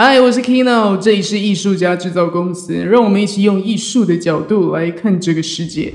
嗨，我是 Kino，这里是艺术家制造公司，让我们一起用艺术的角度来看这个世界。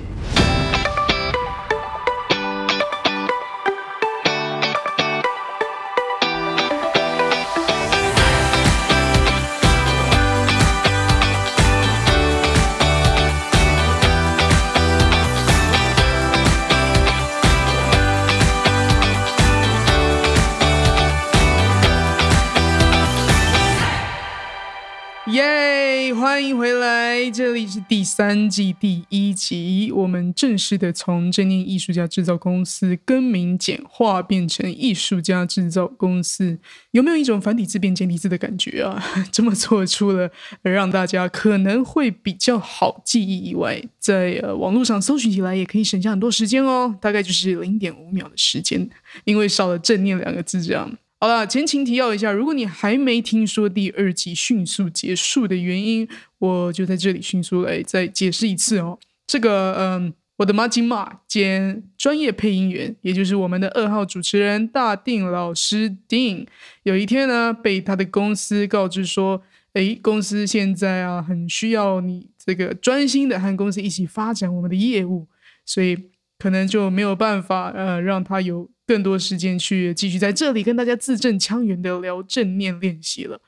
三季第一集。我们正式的从正念艺术家制造公司更名简化，变成艺术家制造公司。有没有一种繁体字变简体字的感觉啊？这么做除了让大家可能会比较好记忆以外，在呃网络上搜寻起来也可以省下很多时间哦，大概就是零点五秒的时间，因为少了正念两个字这样。好了，前情提要一下，如果你还没听说第二季迅速结束的原因，我就在这里迅速来再解释一次哦。这个，嗯，我的马吉马兼专业配音员，也就是我们的二号主持人大定老师丁，有一天呢，被他的公司告知说，诶，公司现在啊，很需要你这个专心的和公司一起发展我们的业务，所以可能就没有办法，呃，让他有。更多时间去继续在这里跟大家字正腔圆的聊正念练习了。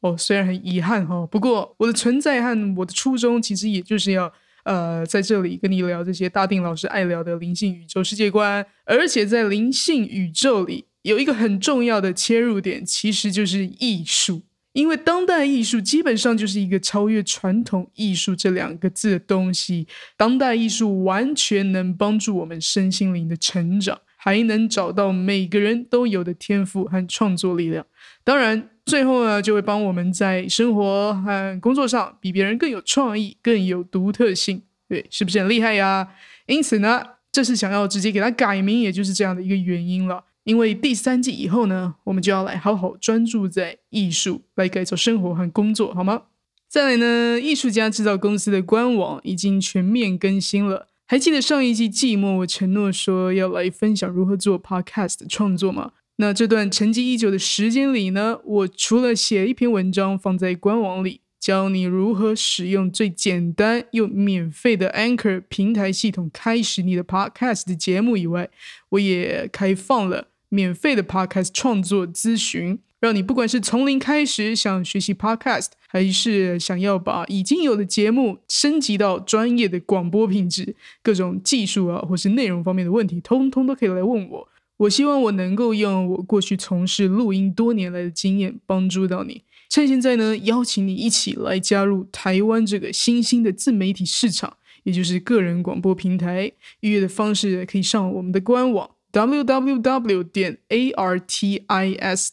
哦，虽然很遗憾哈，不过我的存在和我的初衷其实也就是要呃在这里跟你聊这些大定老师爱聊的灵性宇宙世界观，而且在灵性宇宙里有一个很重要的切入点，其实就是艺术。因为当代艺术基本上就是一个超越传统艺术这两个字的东西，当代艺术完全能帮助我们身心灵的成长。还能找到每个人都有的天赋和创作力量，当然最后呢，就会帮我们在生活和工作上比别人更有创意、更有独特性。对，是不是很厉害呀？因此呢，这是想要直接给它改名，也就是这样的一个原因了。因为第三季以后呢，我们就要来好好专注在艺术，来改造生活和工作，好吗？再来呢，艺术家制造公司的官网已经全面更新了。还记得上一季季末我承诺说要来分享如何做 podcast 创作吗？那这段沉寂已久的时间里呢，我除了写一篇文章放在官网里，教你如何使用最简单又免费的 Anchor 平台系统开始你的 podcast 的节目以外，我也开放了免费的 podcast 创作咨询。让你不管是从零开始想学习 Podcast，还是想要把已经有的节目升级到专业的广播品质，各种技术啊或是内容方面的问题，通通都可以来问我。我希望我能够用我过去从事录音多年来的经验帮助到你。趁现在呢，邀请你一起来加入台湾这个新兴的自媒体市场，也就是个人广播平台。预约的方式可以上我们的官网。www 点 artists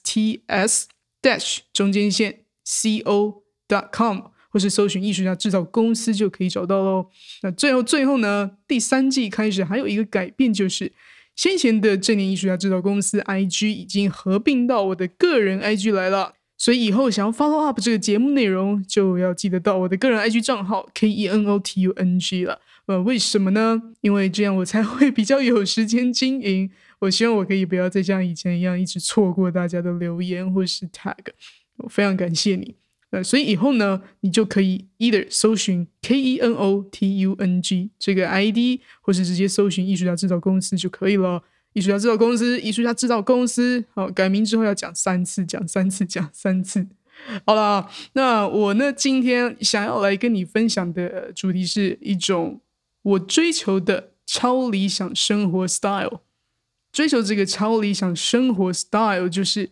dash 中间线 co dot com，或是搜寻艺术家制造公司就可以找到喽。那最后最后呢，第三季开始还有一个改变，就是先前的正念艺术家制造公司 IG 已经合并到我的个人 IG 来了。所以以后想要 follow up 这个节目内容，就要记得到我的个人 IG 账号 k e n o t u n g 了。呃，为什么呢？因为这样我才会比较有时间经营。我希望我可以不要再像以前一样一直错过大家的留言或是 tag。我非常感谢你。所以以后呢，你就可以 either 搜寻 k e n o t u n g 这个 ID，或是直接搜寻艺术家制造公司就可以了。艺术家制造公司，艺术家制造公司。好，改名之后要讲三次，讲三次，讲三次。好了，那我呢，今天想要来跟你分享的主题是一种。我追求的超理想生活 style，追求这个超理想生活 style，就是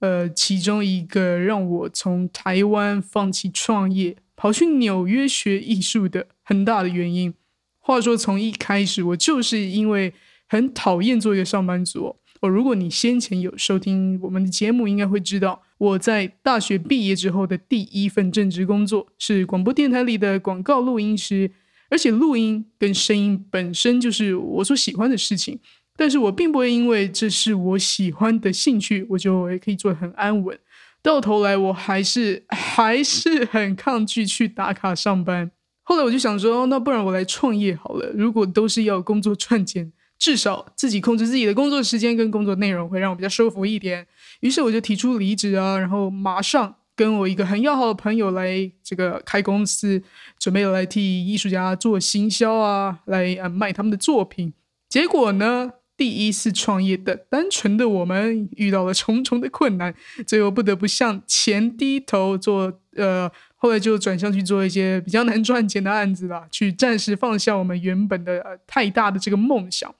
呃，其中一个让我从台湾放弃创业，跑去纽约学艺术的很大的原因。话说，从一开始，我就是因为很讨厌做一个上班族。哦，如果你先前有收听我们的节目，应该会知道，我在大学毕业之后的第一份正职工作是广播电台里的广告录音师。而且录音跟声音本身就是我所喜欢的事情，但是我并不会因为这是我喜欢的兴趣，我就也可以做得很安稳。到头来，我还是还是很抗拒去打卡上班。后来我就想说，那不然我来创业好了。如果都是要工作赚钱，至少自己控制自己的工作时间跟工作内容，会让我比较舒服一点。于是我就提出离职啊，然后马上。跟我一个很要好的朋友来这个开公司，准备来替艺术家做行销啊，来呃卖他们的作品。结果呢，第一次创业的单纯的我们遇到了重重的困难，最后不得不向前低头做呃。后来就转向去做一些比较难赚钱的案子了，去暂时放下我们原本的呃太大的这个梦想。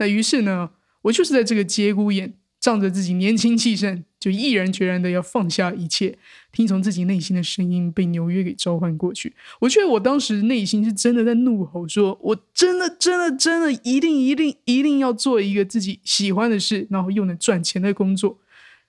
那于是呢，我就是在这个节骨眼，仗着自己年轻气盛，就毅然决然的要放下一切，听从自己内心的声音，被纽约给召唤过去。我觉得我当时内心是真的在怒吼，说我真的真的真的一定一定一定要做一个自己喜欢的事，然后又能赚钱的工作。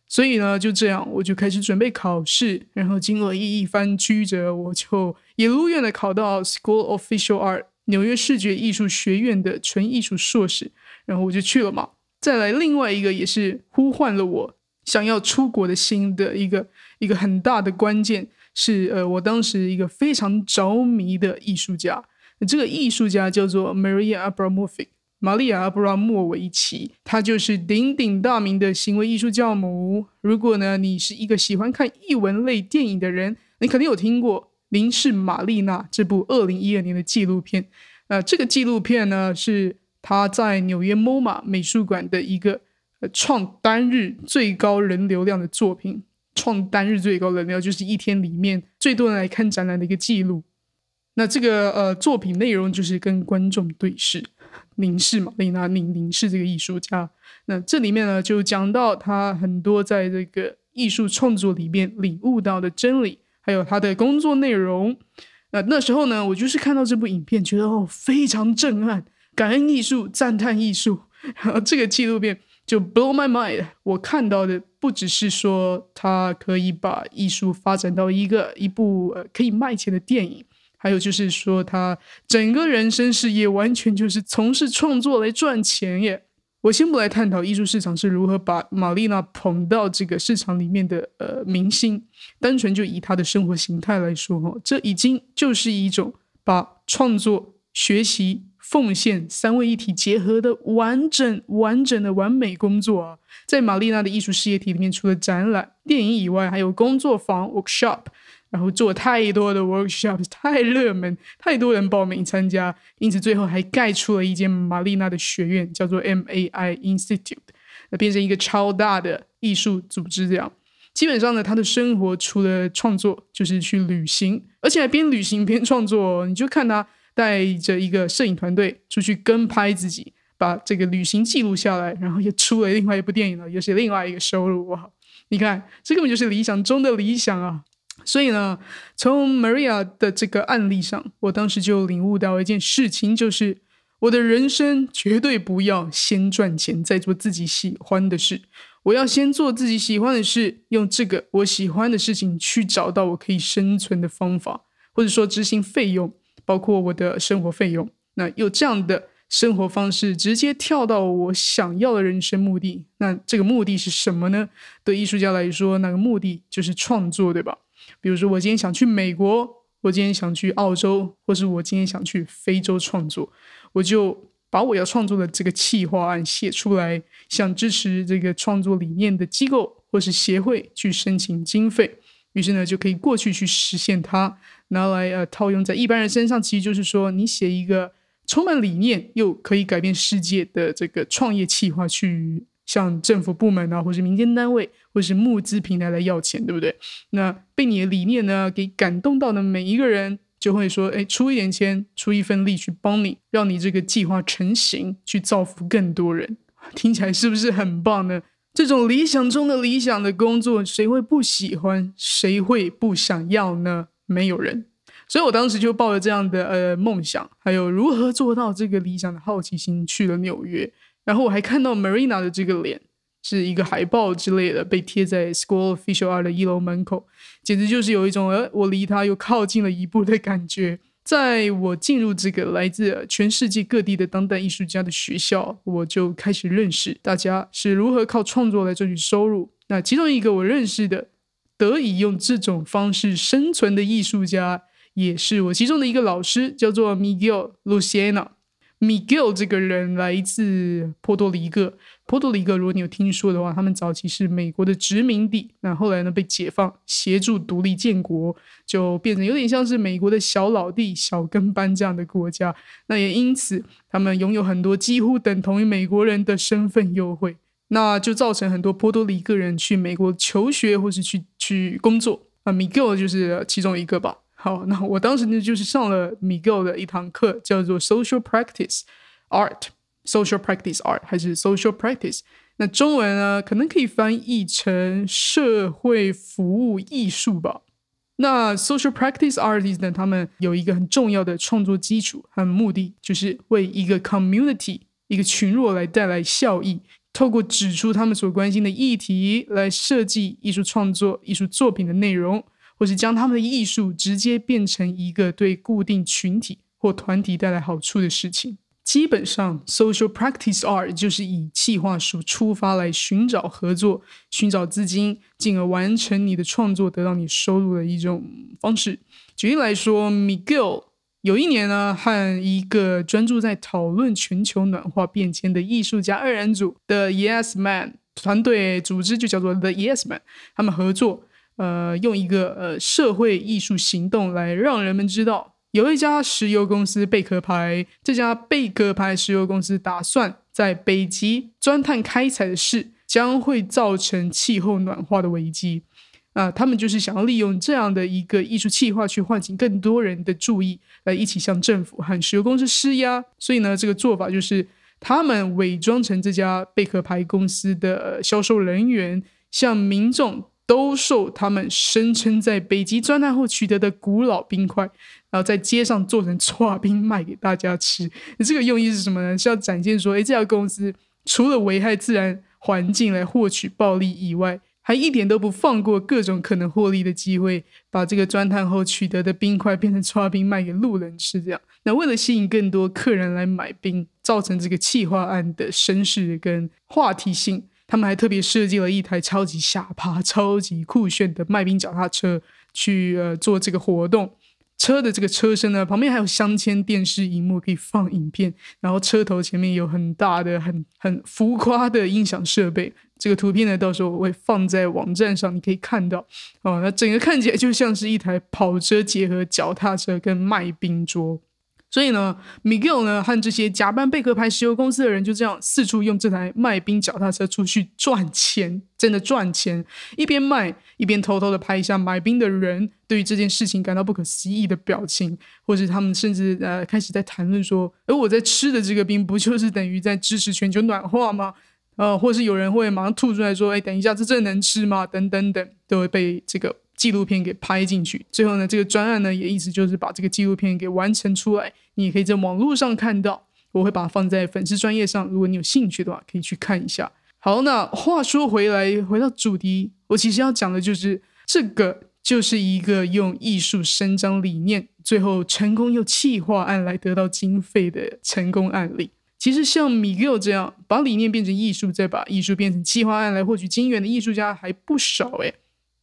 所以呢，就这样，我就开始准备考试，然后经过一番曲折，我就也如愿的考到 School of Visual Art 纽约视觉艺术学院的纯艺术硕士，然后我就去了嘛。再来另外一个也是呼唤了我想要出国的心的一个一个很大的关键是，呃，我当时一个非常着迷的艺术家，这个艺术家叫做 Maria Abramovic。玛丽亚·阿布拉莫维奇，她就是鼎鼎大名的行为艺术教母。如果呢，你是一个喜欢看译文类电影的人，你肯定有听过《您是玛丽娜》这部二零一二年的纪录片。呃，这个纪录片呢，是他在纽约 MoMA 美术馆的一个创单日最高人流量的作品。创单日最高人流量就是一天里面最多人来看展览的一个记录。那这个呃作品内容就是跟观众对视。凝视嘛，丽娜凝凝视这个艺术家。那这里面呢，就讲到他很多在这个艺术创作里面领悟到的真理，还有他的工作内容。那那时候呢，我就是看到这部影片，觉得哦非常震撼，感恩艺术，赞叹艺术。然 后这个纪录片就 blow my mind。我看到的不只是说他可以把艺术发展到一个一部呃可以卖钱的电影。还有就是说，他整个人生事业完全就是从事创作来赚钱耶。我先不来探讨艺术市场是如何把玛丽娜捧到这个市场里面的呃明星，单纯就以她的生活形态来说，哈，这已经就是一种把创作、学习、奉献三位一体结合的完整、完整的完美工作啊。在玛丽娜的艺术事业体里面，除了展览、电影以外，还有工作坊 （workshop）。然后做太多的 workshops，太热门，太多人报名参加，因此最后还盖出了一间玛丽娜的学院，叫做 MAI Institute，那变成一个超大的艺术组织。这样，基本上呢，他的生活除了创作，就是去旅行，而且还边旅行边创作。你就看他带着一个摄影团队出去跟拍自己，把这个旅行记录下来，然后又出了另外一部电影了，又是另外一个收入。哇，你看，这根本就是理想中的理想啊！所以呢，从 Maria 的这个案例上，我当时就领悟到一件事情，就是我的人生绝对不要先赚钱再做自己喜欢的事，我要先做自己喜欢的事，用这个我喜欢的事情去找到我可以生存的方法，或者说执行费用，包括我的生活费用。那有这样的生活方式，直接跳到我想要的人生目的。那这个目的是什么呢？对艺术家来说，那个目的就是创作，对吧？比如说，我今天想去美国，我今天想去澳洲，或是我今天想去非洲创作，我就把我要创作的这个企划案写出来，向支持这个创作理念的机构或是协会去申请经费，于是呢，就可以过去去实现它，拿来呃套用在一般人身上。其实就是说，你写一个充满理念又可以改变世界的这个创业计划去。向政府部门啊，或是民间单位，或是募资平台来要钱，对不对？那被你的理念呢给感动到的每一个人，就会说：“哎，出一点钱，出一份力去帮你，让你这个计划成型，去造福更多人。”听起来是不是很棒呢？这种理想中的理想的工作，谁会不喜欢？谁会不想要呢？没有人。所以我当时就抱着这样的呃梦想，还有如何做到这个理想的好奇心，去了纽约。然后我还看到 Marina 的这个脸，是一个海报之类的，被贴在 School Official 二的一楼门口，简直就是有一种呃，我离他又靠近了一步的感觉。在我进入这个来自全世界各地的当代艺术家的学校，我就开始认识大家是如何靠创作来赚取收入。那其中一个我认识的，得以用这种方式生存的艺术家，也是我其中的一个老师，叫做 Miguel Luciano。Miguel 这个人来自波多黎各，波多黎各，如果你有听说的话，他们早期是美国的殖民地，那后来呢被解放，协助独立建国，就变成有点像是美国的小老弟、小跟班这样的国家。那也因此，他们拥有很多几乎等同于美国人的身份优惠，那就造成很多波多黎各人去美国求学或是去去工作啊。Miguel 就是其中一个吧。好，那我当时呢就是上了 Miguel 的一堂课，叫做 Social Practice Art。Social practice art 还是 social practice？那中文呢，可能可以翻译成社会服务艺术吧。那 social practice artists 呢，他们有一个很重要的创作基础和目的，就是为一个 community 一个群落来带来效益。透过指出他们所关心的议题，来设计艺术创作、艺术作品的内容，或是将他们的艺术直接变成一个对固定群体或团体带来好处的事情。基本上，social practice art 就是以企划书出发来寻找合作、寻找资金，进而完成你的创作，得到你收入的一种方式。举例来说，Miguel 有一年呢，和一个专注在讨论全球暖化变迁的艺术家二人组的 Yes Man 团队组织，就叫做 The Yes Man，他们合作，呃，用一个呃社会艺术行动来让人们知道。有一家石油公司贝壳牌，这家贝壳牌石油公司打算在北极钻探开采的事将会造成气候暖化的危机。啊，他们就是想要利用这样的一个艺术计划去唤醒更多人的注意，来一起向政府和石油公司施压。所以呢，这个做法就是他们伪装成这家贝壳牌公司的销售人员，向民众。兜售他们声称在北极钻探后取得的古老冰块，然后在街上做成搓冰卖给大家吃。这个用意是什么呢？是要展现说，哎，这家公司除了危害自然环境来获取暴利以外，还一点都不放过各种可能获利的机会，把这个钻探后取得的冰块变成搓冰卖给路人吃。这样，那为了吸引更多客人来买冰，造成这个企划案的声势跟话题性。他们还特别设计了一台超级下趴、超级酷炫的卖冰脚踏车，去呃做这个活动。车的这个车身呢，旁边还有镶嵌电视荧幕可以放影片，然后车头前面有很大的、很很浮夸的音响设备。这个图片呢，到时候我会放在网站上，你可以看到。哦，那整个看起来就像是一台跑车结合脚踏车跟卖冰桌。所以呢，Miguel 呢和这些假扮贝壳牌石油公司的人就这样四处用这台卖冰脚踏车出去赚钱，真的赚钱。一边卖一边偷偷的拍一下买冰的人对于这件事情感到不可思议的表情，或者他们甚至呃开始在谈论说：“而我在吃的这个冰不就是等于在支持全球暖化吗？”呃，或是有人会马上吐出来说：“哎，等一下，这真能吃吗？”等等等，都会被这个。纪录片给拍进去，最后呢，这个专案呢也意思就是把这个纪录片给完成出来。你也可以在网络上看到，我会把它放在粉丝专业上，如果你有兴趣的话，可以去看一下。好，那话说回来，回到主题，我其实要讲的就是这个，就是一个用艺术伸张理念，最后成功用企划案来得到经费的成功案例。其实像米友这样把理念变成艺术，再把艺术变成企划案来获取金源的艺术家还不少诶。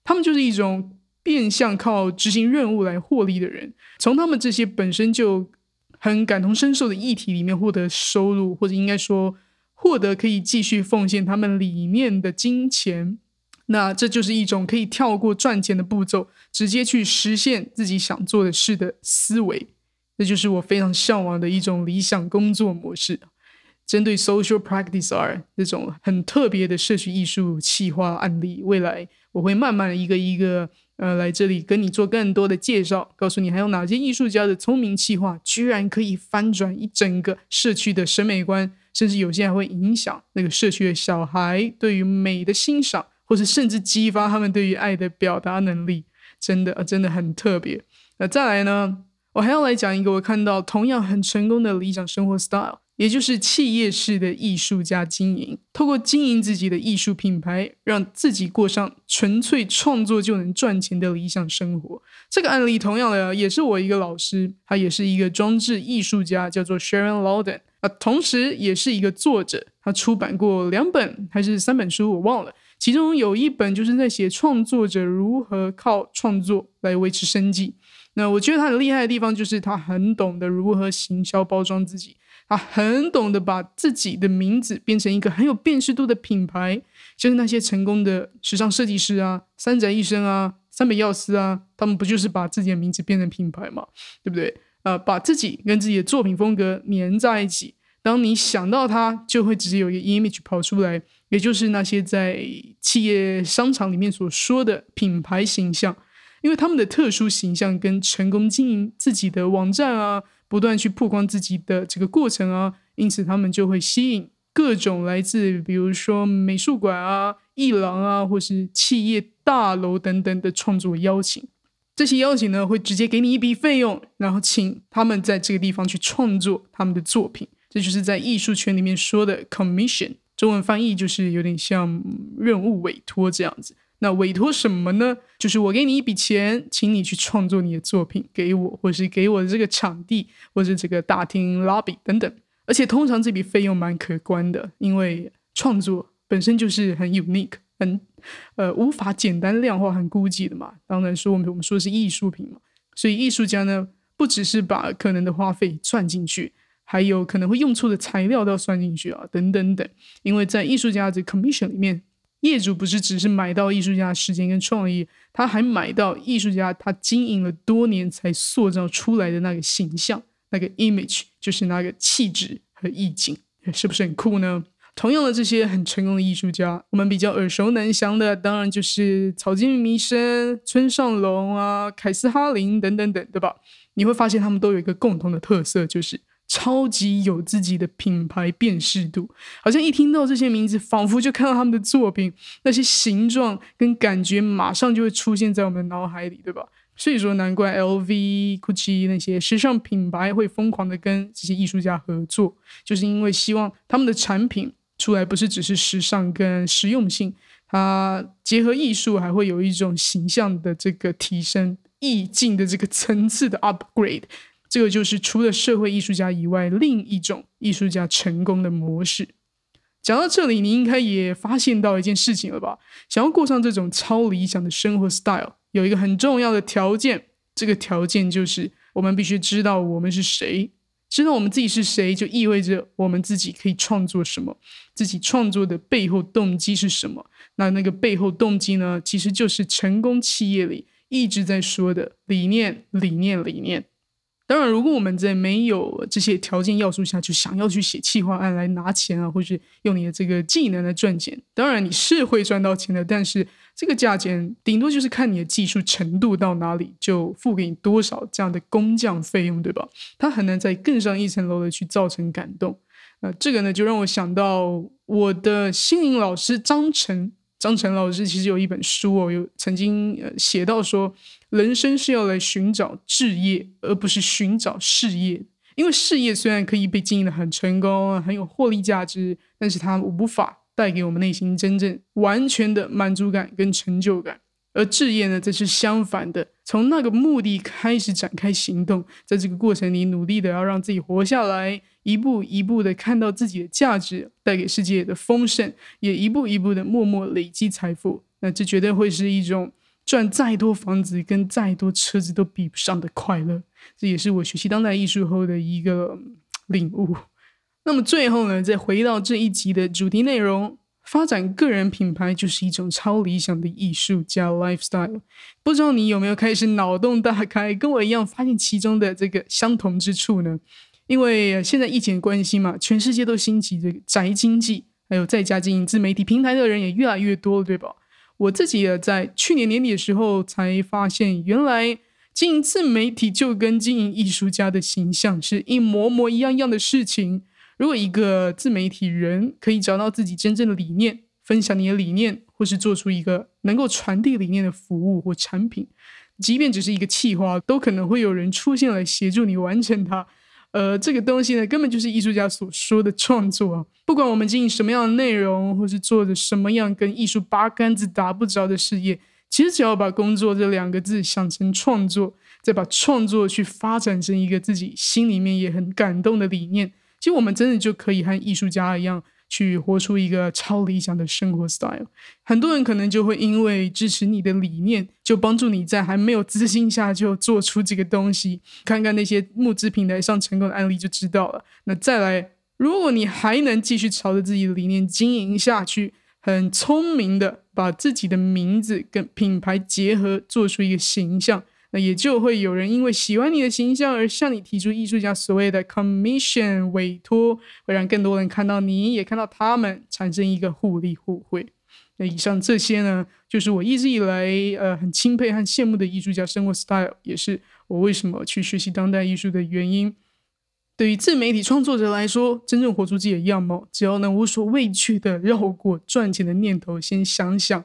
他们就是一种变相靠执行任务来获利的人，从他们这些本身就很感同身受的议题里面获得收入，或者应该说获得可以继续奉献他们理念的金钱。那这就是一种可以跳过赚钱的步骤，直接去实现自己想做的事的思维。这就是我非常向往的一种理想工作模式。针对 social practice art 这种很特别的社区艺术企划案例，未来我会慢慢一个一个呃来这里跟你做更多的介绍，告诉你还有哪些艺术家的聪明企划，居然可以翻转一整个社区的审美观，甚至有些还会影响那个社区的小孩对于美的欣赏，或是甚至激发他们对于爱的表达能力，真的真的很特别。那再来呢，我还要来讲一个我看到同样很成功的理想生活 style。也就是企业式的艺术家经营，透过经营自己的艺术品牌，让自己过上纯粹创作就能赚钱的理想生活。这个案例同样的也是我一个老师，他也是一个装置艺术家，叫做 Sharon Louden 啊，同时也是一个作者。他出版过两本还是三本书，我忘了。其中有一本就是在写创作者如何靠创作来维持生计。那我觉得他很厉害的地方，就是他很懂得如何行销包装自己。他很懂得把自己的名字变成一个很有辨识度的品牌，就是那些成功的时尚设计师啊、三宅一生啊、三本耀司啊，他们不就是把自己的名字变成品牌嘛？对不对？呃，把自己跟自己的作品风格粘在一起，当你想到它，就会直接有一个 image 跑出来，也就是那些在企业商场里面所说的品牌形象。因为他们的特殊形象跟成功经营自己的网站啊，不断去曝光自己的这个过程啊，因此他们就会吸引各种来自比如说美术馆啊、艺廊啊，或是企业大楼等等的创作邀请。这些邀请呢，会直接给你一笔费用，然后请他们在这个地方去创作他们的作品。这就是在艺术圈里面说的 commission，中文翻译就是有点像任务委托这样子。那委托什么呢？就是我给你一笔钱，请你去创作你的作品给我，或是给我的这个场地，或是这个大厅 lobby 等等。而且通常这笔费用蛮可观的，因为创作本身就是很 unique，很呃无法简单量化、很估计的嘛。当然说我们我们说的是艺术品嘛，所以艺术家呢不只是把可能的花费算进去，还有可能会用错的材料都要算进去啊，等等等。因为在艺术家的 commission 里面。业主不是只是买到艺术家的时间跟创意，他还买到艺术家他经营了多年才塑造出来的那个形象，那个 image 就是那个气质和意境，是不是很酷呢？同样的这些很成功的艺术家，我们比较耳熟能详的，当然就是草间弥生、村上隆啊、凯斯哈林等等等，对吧？你会发现他们都有一个共同的特色，就是。超级有自己的品牌辨识度，好像一听到这些名字，仿佛就看到他们的作品，那些形状跟感觉马上就会出现在我们的脑海里，对吧？所以说，难怪 LV、GUCCI 那些时尚品牌会疯狂的跟这些艺术家合作，就是因为希望他们的产品出来不是只是时尚跟实用性，它结合艺术，还会有一种形象的这个提升、意境的这个层次的 upgrade。这个就是除了社会艺术家以外，另一种艺术家成功的模式。讲到这里，你应该也发现到一件事情了吧？想要过上这种超理想的生活 style，有一个很重要的条件，这个条件就是我们必须知道我们是谁。知道我们自己是谁，就意味着我们自己可以创作什么，自己创作的背后动机是什么。那那个背后动机呢，其实就是成功企业里一直在说的理念，理念，理念。当然，如果我们在没有这些条件要素下，就想要去写企划案来拿钱啊，或是用你的这个技能来赚钱，当然你是会赚到钱的，但是这个价钱顶多就是看你的技术程度到哪里，就付给你多少这样的工匠费用，对吧？它很难再更上一层楼的去造成感动。那这个呢，就让我想到我的心灵老师张晨。张晨老师其实有一本书哦，有曾经呃写到说，人生是要来寻找置业，而不是寻找事业。因为事业虽然可以被经营的很成功，很有获利价值，但是它无法带给我们内心真正完全的满足感跟成就感。而置业呢，则是相反的，从那个目的开始展开行动，在这个过程里努力的要让自己活下来。一步一步的看到自己的价值带给世界的丰盛，也一步一步的默默累积财富。那这绝对会是一种赚再多房子跟再多车子都比不上的快乐。这也是我学习当代艺术后的一个领悟。那么最后呢，再回到这一集的主题内容，发展个人品牌就是一种超理想的艺术家 lifestyle。不知道你有没有开始脑洞大开，跟我一样发现其中的这个相同之处呢？因为现在疫情关系嘛，全世界都兴起这个宅经济，还有在家经营自媒体平台的人也越来越多了，对吧？我自己也在去年年底的时候才发现，原来经营自媒体就跟经营艺术家的形象是一模模一样样的事情。如果一个自媒体人可以找到自己真正的理念，分享你的理念，或是做出一个能够传递理念的服务或产品，即便只是一个企划，都可能会有人出现来协助你完成它。呃，这个东西呢，根本就是艺术家所说的创作啊。不管我们经营什么样的内容，或是做着什么样跟艺术八竿子打不着的事业，其实只要把“工作”这两个字想成创作，再把创作去发展成一个自己心里面也很感动的理念，其实我们真的就可以和艺术家一样，去活出一个超理想的生活 style。很多人可能就会因为支持你的理念，就帮助你在还没有自信下就做出这个东西。看看那些募资平台上成功的案例就知道了。那再来，如果你还能继续朝着自己的理念经营下去，很聪明的把自己的名字跟品牌结合，做出一个形象。那也就会有人因为喜欢你的形象而向你提出艺术家所谓的 commission 委托，会让更多人看到你也看到他们，产生一个互利互惠。那以上这些呢，就是我一直以来呃很钦佩和羡慕的艺术家生活 style，也是我为什么去学习当代艺术的原因。对于自媒体创作者来说，真正活出自己的样貌，只要能无所畏惧的绕过赚钱的念头，先想想。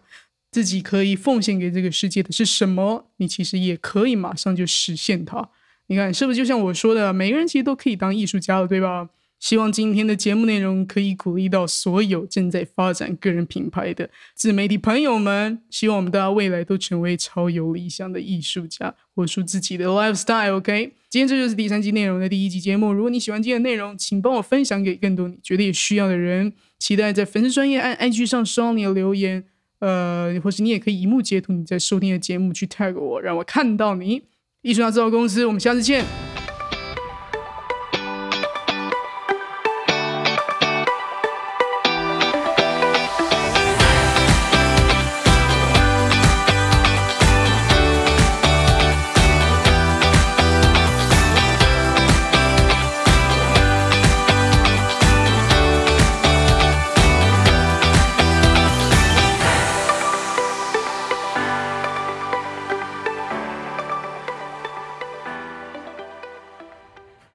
自己可以奉献给这个世界的是什么？你其实也可以马上就实现它。你看，是不是就像我说的，每个人其实都可以当艺术家了，对吧？希望今天的节目内容可以鼓励到所有正在发展个人品牌的自媒体朋友们。希望我们大家未来都成为超有理想的艺术家，活出自己的 lifestyle。OK，今天这就是第三集内容的第一集节目。如果你喜欢今天的内容，请帮我分享给更多你觉得有需要的人。期待在粉丝专业按 IG 上收到你的留言。呃，或是你也可以一幕截图你在收听的节目去 tag 我，让我看到你。艺术家制造公司，我们下次见。